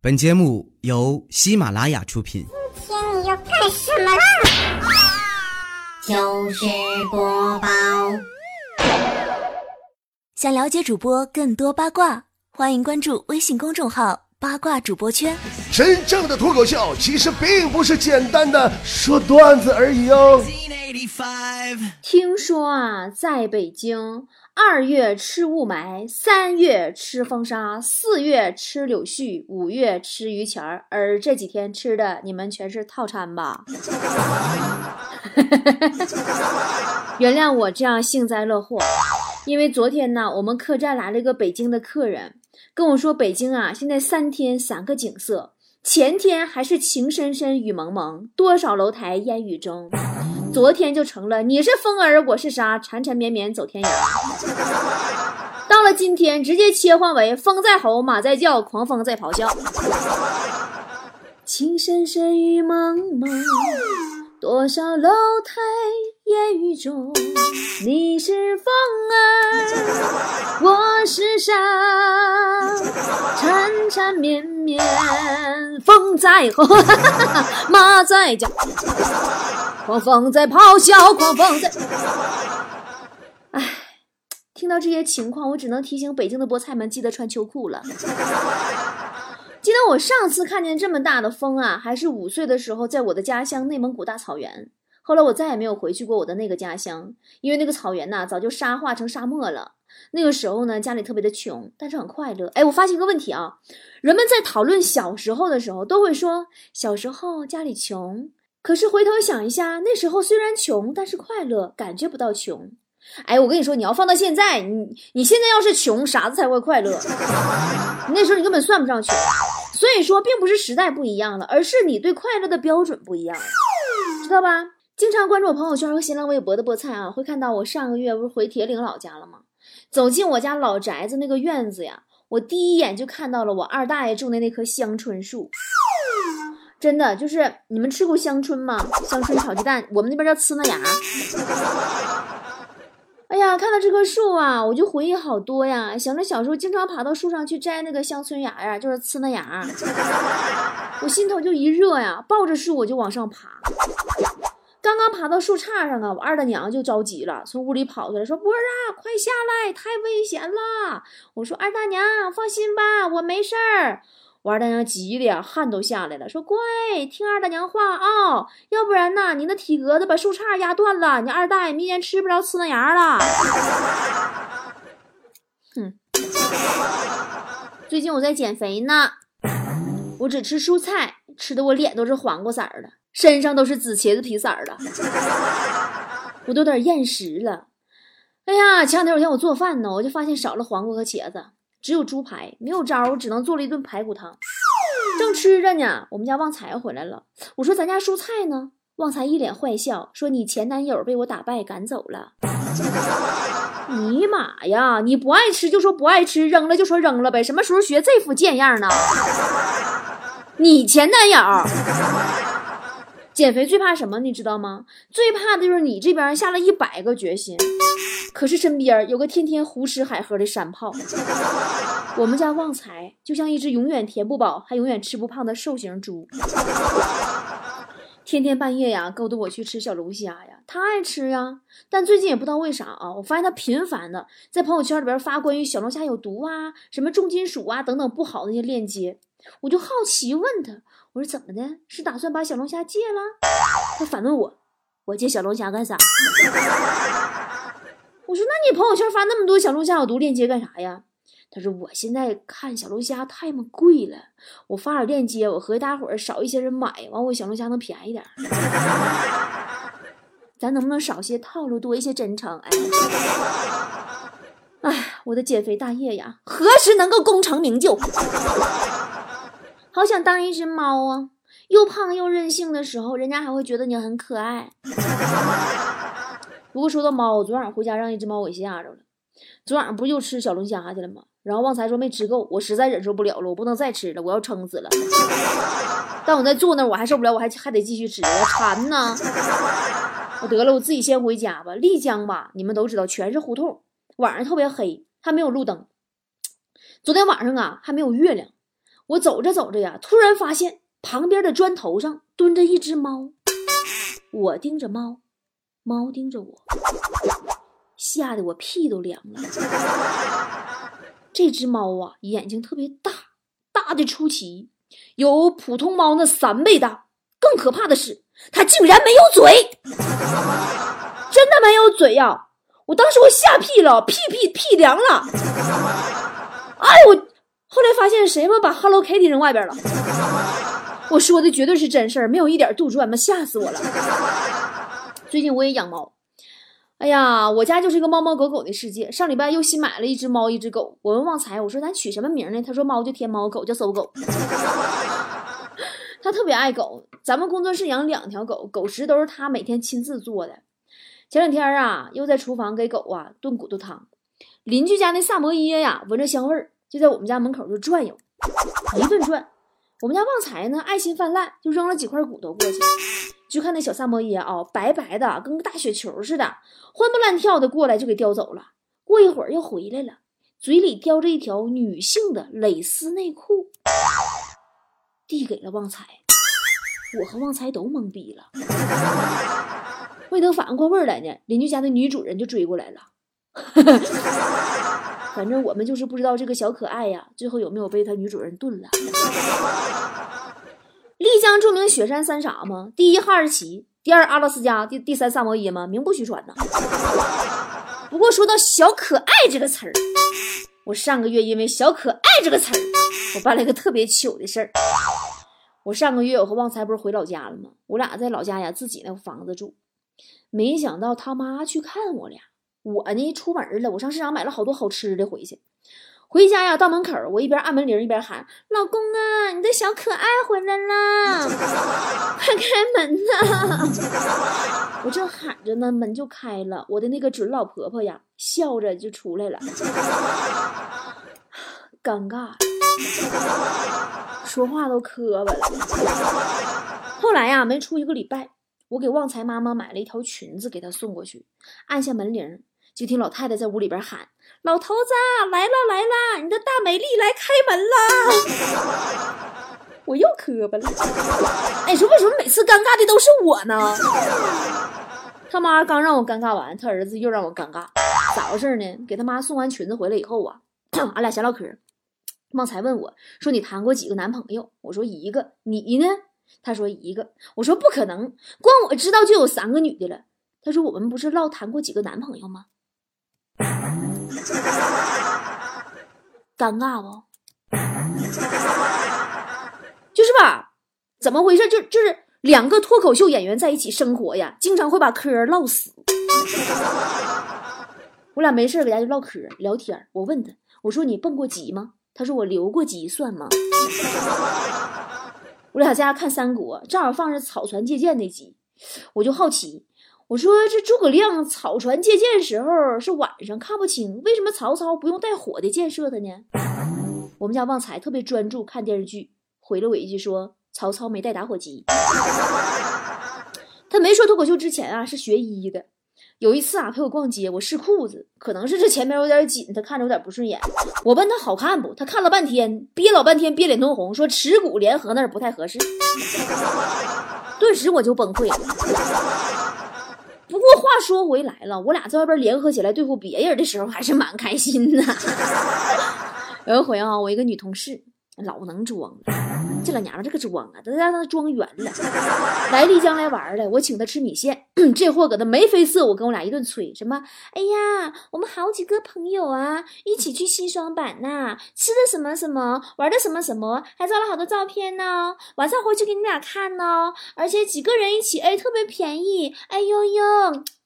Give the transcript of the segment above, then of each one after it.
本节目由喜马拉雅出品。今天你要干什么啦？就是播报。想了解主播更多八卦，欢迎关注微信公众号“八卦主播圈”。真正的脱口秀其实并不是简单的说段子而已哦。听说啊，在北京，二月吃雾霾，三月吃风沙，四月吃柳絮，五月吃榆钱儿，而这几天吃的你们全是套餐吧？原谅我这样幸灾乐祸，因为昨天呢，我们客栈来了一个北京的客人，跟我说北京啊，现在三天三个景色，前天还是情深深雨蒙蒙，多少楼台烟雨中。昨天就成了，你是风儿，我是沙，缠缠绵绵走天涯。到了今天，直接切换为风在吼，马在叫，狂风在咆哮。情深深雨蒙蒙，多少楼台烟雨中。你是风儿，我是沙，缠缠绵绵，风在吼，马在叫。狂风在咆哮，狂风在。唉，听到这些情况，我只能提醒北京的菠菜们记得穿秋裤了。记得我上次看见这么大的风啊，还是五岁的时候，在我的家乡内蒙古大草原。后来我再也没有回去过我的那个家乡，因为那个草原呐，早就沙化成沙漠了。那个时候呢，家里特别的穷，但是很快乐。哎，我发现一个问题啊，人们在讨论小时候的时候，都会说小时候家里穷。可是回头想一下，那时候虽然穷，但是快乐，感觉不到穷。哎，我跟你说，你要放到现在，你你现在要是穷，啥子才会快乐？那时候你根本算不上穷。所以说，并不是时代不一样了，而是你对快乐的标准不一样，知道吧？经常关注我朋友圈和新浪微博的菠菜啊，会看到我上个月不是回铁岭老家了吗？走进我家老宅子那个院子呀，我第一眼就看到了我二大爷种的那棵香椿树。真的就是你们吃过香椿吗？香椿炒鸡蛋，我们那边叫呲那芽。哎呀，看到这棵树啊，我就回忆好多呀，想着小时候经常爬到树上去摘那个香椿芽呀，就是呲那芽，我心头就一热呀，抱着树我就往上爬。刚刚爬到树杈上啊，我二大娘就着急了，从屋里跑出来，说：“波儿啊，快下来，太危险了！”我说：“二大娘，放心吧，我没事儿。”我二大娘急的呀，汗都下来了，说：“乖，听二大娘话啊，要不然呐，你那体格子把树杈压断了，你二大爷明年吃不着呲嫩芽了。”哼，最近我在减肥呢，我只吃蔬菜，吃的我脸都是黄瓜色儿的，身上都是紫茄子皮色儿的，我都有点厌食了。哎呀，前两天我见我做饭呢，我就发现少了黄瓜和茄子。只有猪排，没有招，我只能做了一顿排骨汤。正吃着呢，我们家旺财回来了。我说：“咱家蔬菜呢？”旺财一脸坏笑，说：“你前男友被我打败赶走了。”尼玛呀！你不爱吃就说不爱吃，扔了就说扔了呗。什么时候学这副贱样呢？你前男友减肥最怕什么？你知道吗？最怕的就是你这边下了一百个决心。可是身边有个天天胡吃海喝的山炮，我们家旺财就像一只永远填不饱还永远吃不胖的瘦型猪，天天半夜呀勾搭我去吃小龙虾呀，他爱吃呀。但最近也不知道为啥啊，我发现他频繁的在朋友圈里边发关于小龙虾有毒啊、什么重金属啊等等不好的那些链接，我就好奇问他，我说怎么的？是打算把小龙虾戒了？他反问我，我戒小龙虾干啥？我说：“那你朋友圈发那么多小龙虾有毒链接干啥呀？”他说：“我现在看小龙虾太么贵了，我发点链接，我合计大伙儿少一些人买，完我小龙虾能便宜点。咱能不能少些套路，多一些真诚？哎，哎，我的减肥大业呀，何时能够功成名就？好想当一只猫啊！又胖又任性的时候，人家还会觉得你很可爱。”不过说到猫，我昨晚回家让一只猫给吓着了。昨晚上不又吃小龙虾去了吗？然后旺财说没吃够，我实在忍受不了了，我不能再吃了，我要撑死了。但我在坐那，我还受不了，我还还得继续吃，我馋呢。我得了，我自己先回家吧。丽江吧，你们都知道，全是胡同，晚上特别黑，还没有路灯。昨天晚上啊，还没有月亮，我走着走着呀，突然发现旁边的砖头上蹲着一只猫，我盯着猫，猫盯着我，吓得我屁都凉了。这只猫啊，眼睛特别大，大的出奇，有普通猫那三倍大。更可怕的是，它竟然没有嘴，真的没有嘴呀！我当时我吓屁了，屁屁屁凉了。哎，我后来发现谁们把 Hello Kitty 扔外边了？我说的绝对是真事儿，没有一点杜撰嘛，吓死我了。最近我也养猫，哎呀，我家就是一个猫猫狗狗的世界。上礼拜又新买了一只猫，一只狗。我问旺财，我说咱取什么名呢？他说猫就天猫，狗叫搜狗。他特别爱狗，咱们工作室养两条狗，狗食都是他每天亲自做的。前两天啊，又在厨房给狗啊炖骨头汤。邻居家那萨摩耶呀，闻着香味儿，就在我们家门口就转悠，一顿转。我们家旺财呢，爱心泛滥，就扔了几块骨头过去。就看那小萨摩耶啊，白白的，跟个大雪球似的，欢蹦乱跳的过来就给叼走了。过一会儿又回来了，嘴里叼着一条女性的蕾丝内裤，递给了旺财。我和旺财都懵逼了。没等反应过味儿来呢，邻居家的女主人就追过来了。反正我们就是不知道这个小可爱呀，最后有没有被他女主人炖了。丽江著名雪山三傻吗？第一哈士奇，第二阿拉斯加，第第三萨摩耶吗？名不虚传呐。不过说到小可爱这个词儿，我上个月因为小可爱这个词儿，我办了一个特别糗的事儿。我上个月我和旺财不是回老家了吗？我俩在老家呀，自己那房子住。没想到他妈去看我俩，我呢出门了，我上市场买了好多好吃的回去。回家呀，到门口，我一边按门铃一边喊：“老公啊，你的小可爱回来啦，快开门呐！” 我正喊着呢，门就开了，我的那个准老婆婆呀，笑着就出来了，尴尬，说话都磕巴了。后来呀，没出一个礼拜。我给旺财妈妈买了一条裙子，给她送过去。按下门铃，就听老太太在屋里边喊：“老头子来了来了，你的大美丽来开门了。”我又磕巴了。哎，说为什么每次尴尬的都是我呢？他妈刚让我尴尬完，他儿子又让我尴尬，咋回事呢？给他妈送完裙子回来以后啊，俺俩闲唠嗑。旺财问我说：“你谈过几个男朋友？”我说：“一个。”你呢？他说一个，我说不可能，光我知道就有三个女的了。他说我们不是唠谈过几个男朋友吗？尴尬不？就是吧？怎么回事？就就是两个脱口秀演员在一起生活呀，经常会把嗑唠死。我俩没事搁家就唠嗑聊天。我问他，我说你蹦过极吗？他说我留过级，算吗？我俩在家看三国，正好放着草船借箭那集，我就好奇，我说这诸葛亮草船借箭时候是晚上看不清，为什么曹操不用带火的箭射他呢？我们家旺财特别专注看电视剧，回了我一句说曹操没带打火机。他没说脱口秀之前啊是学医的。有一次啊，陪我逛街，我试裤子，可能是这前面有点紧，他看着有点不顺眼。我问他好看不，他看了半天，憋老半天，憋脸通红，说耻骨联合那儿不太合适。顿时我就崩溃了。不过话说回来了，我俩在外边联合起来对付别人的时候，还是蛮开心的。有一回啊，我一个女同事。老能装了，这老娘们这个装啊，都让她装圆了。来丽江来玩了，我请她吃米线，这货搁那眉飞色舞，跟我俩一顿吹，什么？哎呀，我们好几个朋友啊，一起去西双版纳，吃的什么什么，玩的什么什么，还照了好多照片呢。晚上回去给你俩看呢，而且几个人一起，哎，特别便宜。哎呦呦。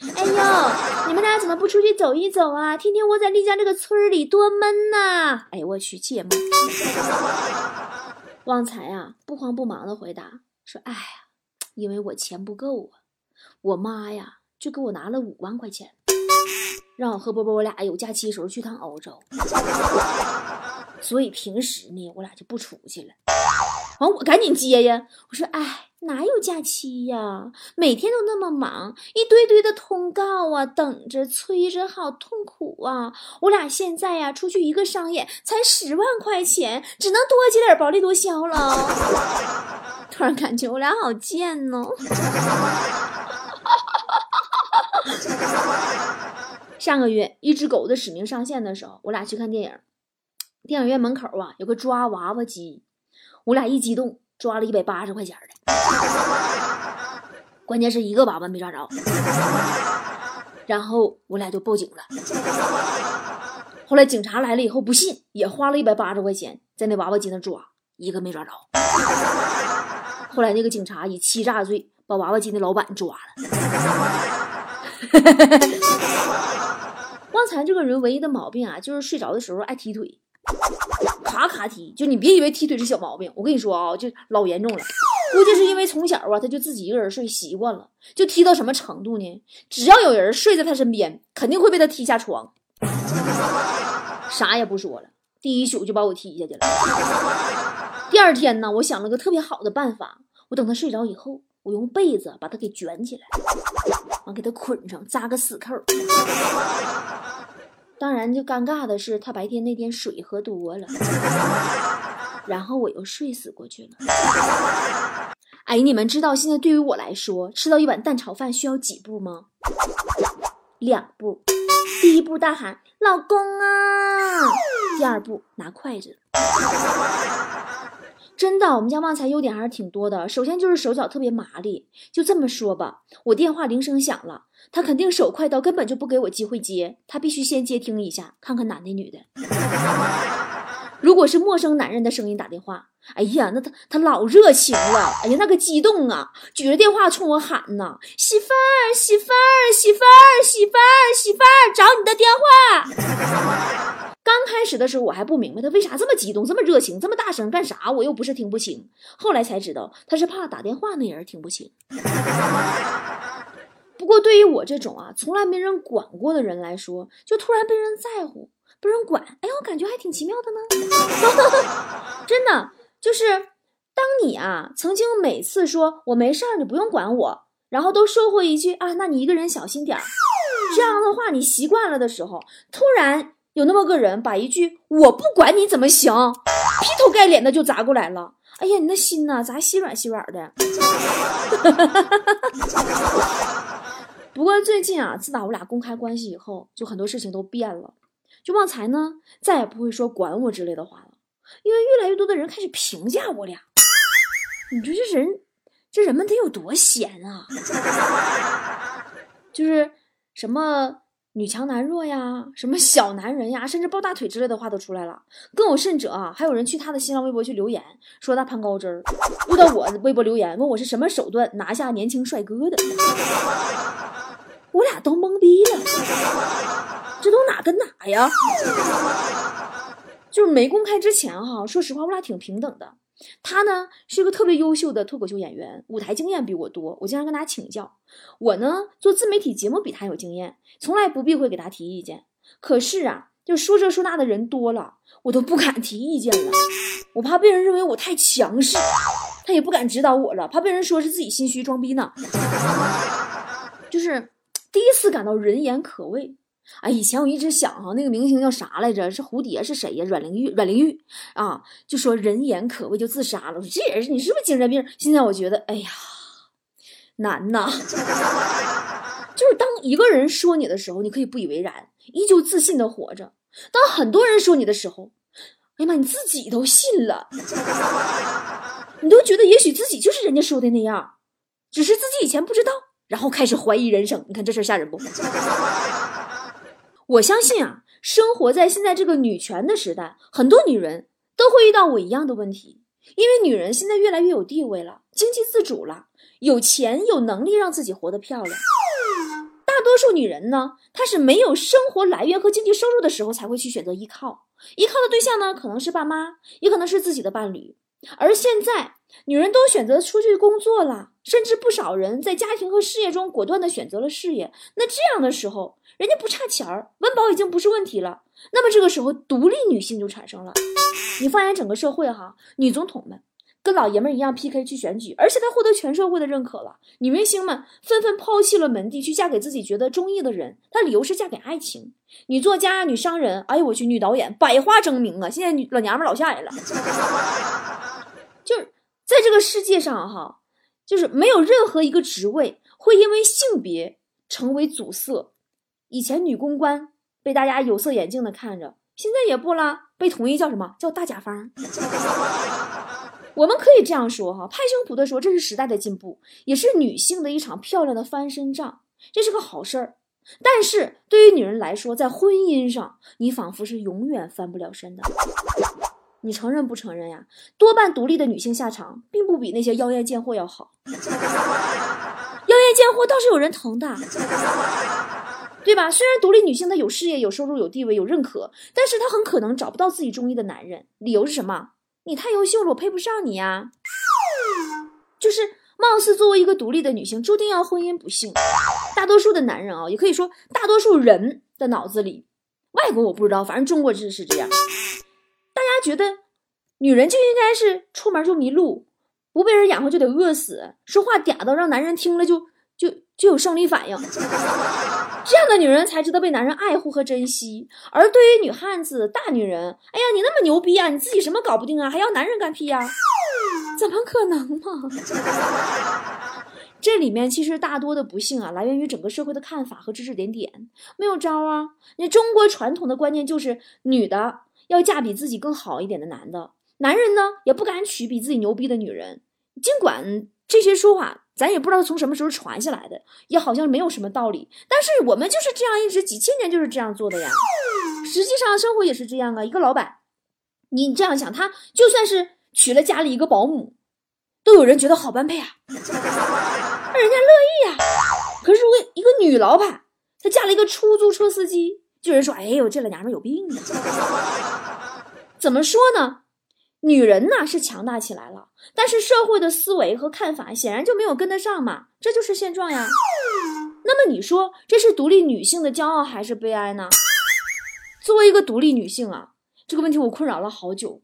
哎呦，你们俩怎么不出去走一走啊？天天窝在丽江这个村里多闷呐！哎呦我去，气也闷。旺财啊，不慌不忙的回答说：“哎呀，因为我钱不够啊，我妈呀就给我拿了五万块钱，让我和波波我俩有假期的时候去趟欧洲，所以平时呢我俩就不出去了。完我赶紧接呀，我说哎。哪有假期呀？每天都那么忙，一堆堆的通告啊，等着催着，好痛苦啊！我俩现在呀，出去一个商演才十万块钱，只能多接点薄利多销了。突然感觉我俩好贱哦。上个月，一只狗的使命上线的时候，我俩去看电影，电影院门口啊有个抓娃娃机，我俩一激动。抓了一百八十块钱的，关键是一个娃娃没抓着，然后我俩就报警了。后来警察来了以后不信，也花了一百八十块钱在那娃娃机那抓，一个没抓着。后来那个警察以欺诈罪把娃娃机的老板抓了。旺财这个人唯一的毛病啊，就是睡着的时候爱踢腿。卡卡踢，就你别以为踢腿是小毛病，我跟你说啊，就老严重了。估计是因为从小啊，他就自己一个人睡习惯了，就踢到什么程度呢？只要有人睡在他身边，肯定会被他踢下床。啥也不说了，第一宿就把我踢下去了。第二天呢，我想了个特别好的办法，我等他睡着以后，我用被子把他给卷起来，完给他捆上，扎个死扣。当然，就尴尬的是，他白天那天水喝多了，然后我又睡死过去了。哎，你们知道现在对于我来说，吃到一碗蛋炒饭需要几步吗？两步。第一步大喊“老公啊”，第二步拿筷子。真的，我们家旺财优点还是挺多的。首先就是手脚特别麻利。就这么说吧，我电话铃声响了，他肯定手快到根本就不给我机会接，他必须先接听一下，看看男的女的。如果是陌生男人的声音打电话，哎呀，那他他老热情了，哎呀，那个激动啊，举着电话冲我喊呐：“媳妇儿，媳妇儿，媳妇儿，媳妇儿，媳妇儿，找你的电话。”刚开始的时候我还不明白他为啥这么激动、这么热情、这么大声干啥，我又不是听不清。后来才知道他是怕打电话那人听不清。不过对于我这种啊从来没人管过的人来说，就突然被人在乎、被人管，哎，我感觉还挺奇妙的呢。真的，就是当你啊曾经每次说我没事儿，你不用管我，然后都收回一句啊，那你一个人小心点儿，这样的话你习惯了的时候，突然。有那么个人把一句“我不管你怎么行”劈头盖脸的就砸过来了。哎呀，你那心呐，咋稀软稀软的？不过最近啊，自打我俩公开关系以后，就很多事情都变了。就旺财呢，再也不会说管我之类的话了，因为越来越多的人开始评价我俩。你说这人，这人们得有多闲啊？就是什么？女强男弱呀，什么小男人呀，甚至抱大腿之类的话都出来了。更有甚者啊，还有人去他的新浪微博去留言，说他攀高枝儿。又到我微博留言，问我是什么手段拿下年轻帅哥的。我俩都懵逼了，这都哪跟哪呀？就是没公开之前哈，说实话，我俩挺平等的。他呢是一个特别优秀的脱口秀演员，舞台经验比我多，我经常跟他请教。我呢做自媒体节目比他有经验，从来不避讳给他提意见。可是啊，就说这说那的人多了，我都不敢提意见了，我怕被人认为我太强势。他也不敢指导我了，怕被人说是自己心虚装逼呢。就是第一次感到人言可畏。哎，以前我一直想哈，那个明星叫啥来着？是蝴蝶是谁呀？阮玲玉，阮玲玉啊，就说人言可畏就自杀了。我说这人你是不是精神病？现在我觉得，哎呀，难呐。就是当一个人说你的时候，你可以不以为然，依旧自信的活着；当很多人说你的时候，哎呀妈，你自己都信了，你都觉得也许自己就是人家说的那样，只是自己以前不知道，然后开始怀疑人生。你看这事吓人不？我相信啊，生活在现在这个女权的时代，很多女人都会遇到我一样的问题。因为女人现在越来越有地位了，经济自主了，有钱有能力让自己活得漂亮。大多数女人呢，她是没有生活来源和经济收入的时候才会去选择依靠，依靠的对象呢，可能是爸妈，也可能是自己的伴侣。而现在，女人都选择出去工作了，甚至不少人在家庭和事业中果断的选择了事业。那这样的时候，人家不差钱儿，温饱已经不是问题了。那么这个时候，独立女性就产生了。你放眼整个社会哈，女总统们跟老爷们一样 PK 去选举，而且她获得全社会的认可了。女明星们纷纷抛弃了门第，去嫁给自己觉得中意的人。她理由是嫁给爱情。女作家、女商人，哎呦我去，女导演，百花争鸣啊！现在女老娘们老吓人了。在这个世界上哈，就是没有任何一个职位会因为性别成为阻塞。以前女公关被大家有色眼镜的看着，现在也不啦，被统一叫什么叫大甲方。我们可以这样说哈，拍胸脯的说，这是时代的进步，也是女性的一场漂亮的翻身仗，这是个好事儿。但是对于女人来说，在婚姻上，你仿佛是永远翻不了身的。你承认不承认呀？多半独立的女性下场，并不比那些妖艳贱货要好。妖艳贱货倒是有人疼的，对吧？虽然独立女性她有事业、有收入、有地位、有认可，但是她很可能找不到自己中意的男人。理由是什么？你太优秀了，我配不上你呀。就是貌似作为一个独立的女性，注定要婚姻不幸。大多数的男人啊，也可以说大多数人的脑子里，外国我不知道，反正中国是是这样。觉得女人就应该是出门就迷路，不被人养活就得饿死，说话嗲到让男人听了就就就有生理反应。这样的女人才值得被男人爱护和珍惜。而对于女汉子、大女人，哎呀，你那么牛逼啊，你自己什么搞不定啊，还要男人干屁呀？怎么可能嘛？这里面其实大多的不幸啊，来源于整个社会的看法和指指点点，没有招啊。你中国传统的观念就是女的。要嫁比自己更好一点的男的，男人呢也不敢娶比自己牛逼的女人。尽管这些说法咱也不知道从什么时候传下来的，也好像没有什么道理。但是我们就是这样一直几千年就是这样做的呀。实际上生活也是这样啊。一个老板，你这样想，他就算是娶了家里一个保姆，都有人觉得好般配啊，那人家乐意呀。可是如果一个女老板，她嫁了一个出租车司机。就有人说：“哎呦，这老娘们有病啊！” 怎么说呢？女人呢是强大起来了，但是社会的思维和看法显然就没有跟得上嘛，这就是现状呀。那么你说这是独立女性的骄傲还是悲哀呢？作为一个独立女性啊，这个问题我困扰了好久，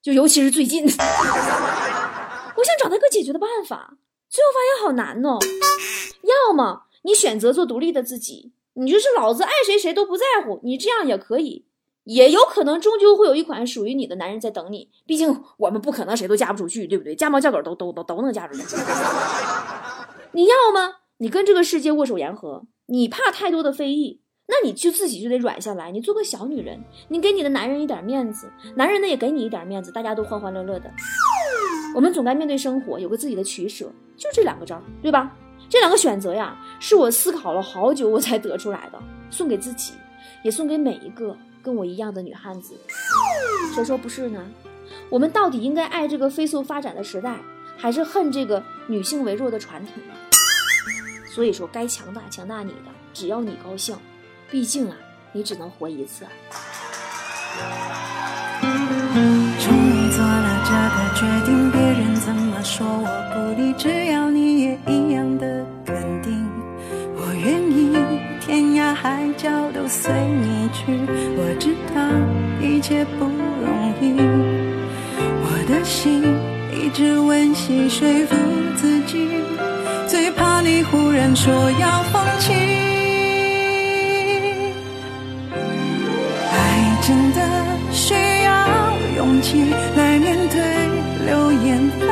就尤其是最近，我想找到一个解决的办法，最后发现好难哦。要么你选择做独立的自己。你就是老子爱谁谁都不在乎，你这样也可以，也有可能终究会有一款属于你的男人在等你。毕竟我们不可能谁都嫁不出去，对不对？嫁猫嫁狗都都都都能嫁出去。你要吗？你跟这个世界握手言和。你怕太多的非议，那你就自己就得软下来。你做个小女人，你给你的男人一点面子，男人呢也给你一点面子，大家都欢欢乐乐的。我们总该面对生活，有个自己的取舍，就这两个招，对吧？这两个选择呀，是我思考了好久我才得出来的，送给自己，也送给每一个跟我一样的女汉子。谁说不是呢？我们到底应该爱这个飞速发展的时代，还是恨这个女性为弱的传统呢？所以说，该强大强大你的，只要你高兴。毕竟啊，你只能活一次。终于做了这个决定，别人怎么说我不理，只要你海角都随你去，我知道一切不容易。我的心一直温习说服自己，最怕你忽然说要放弃。爱真的需要勇气来面对流言蜚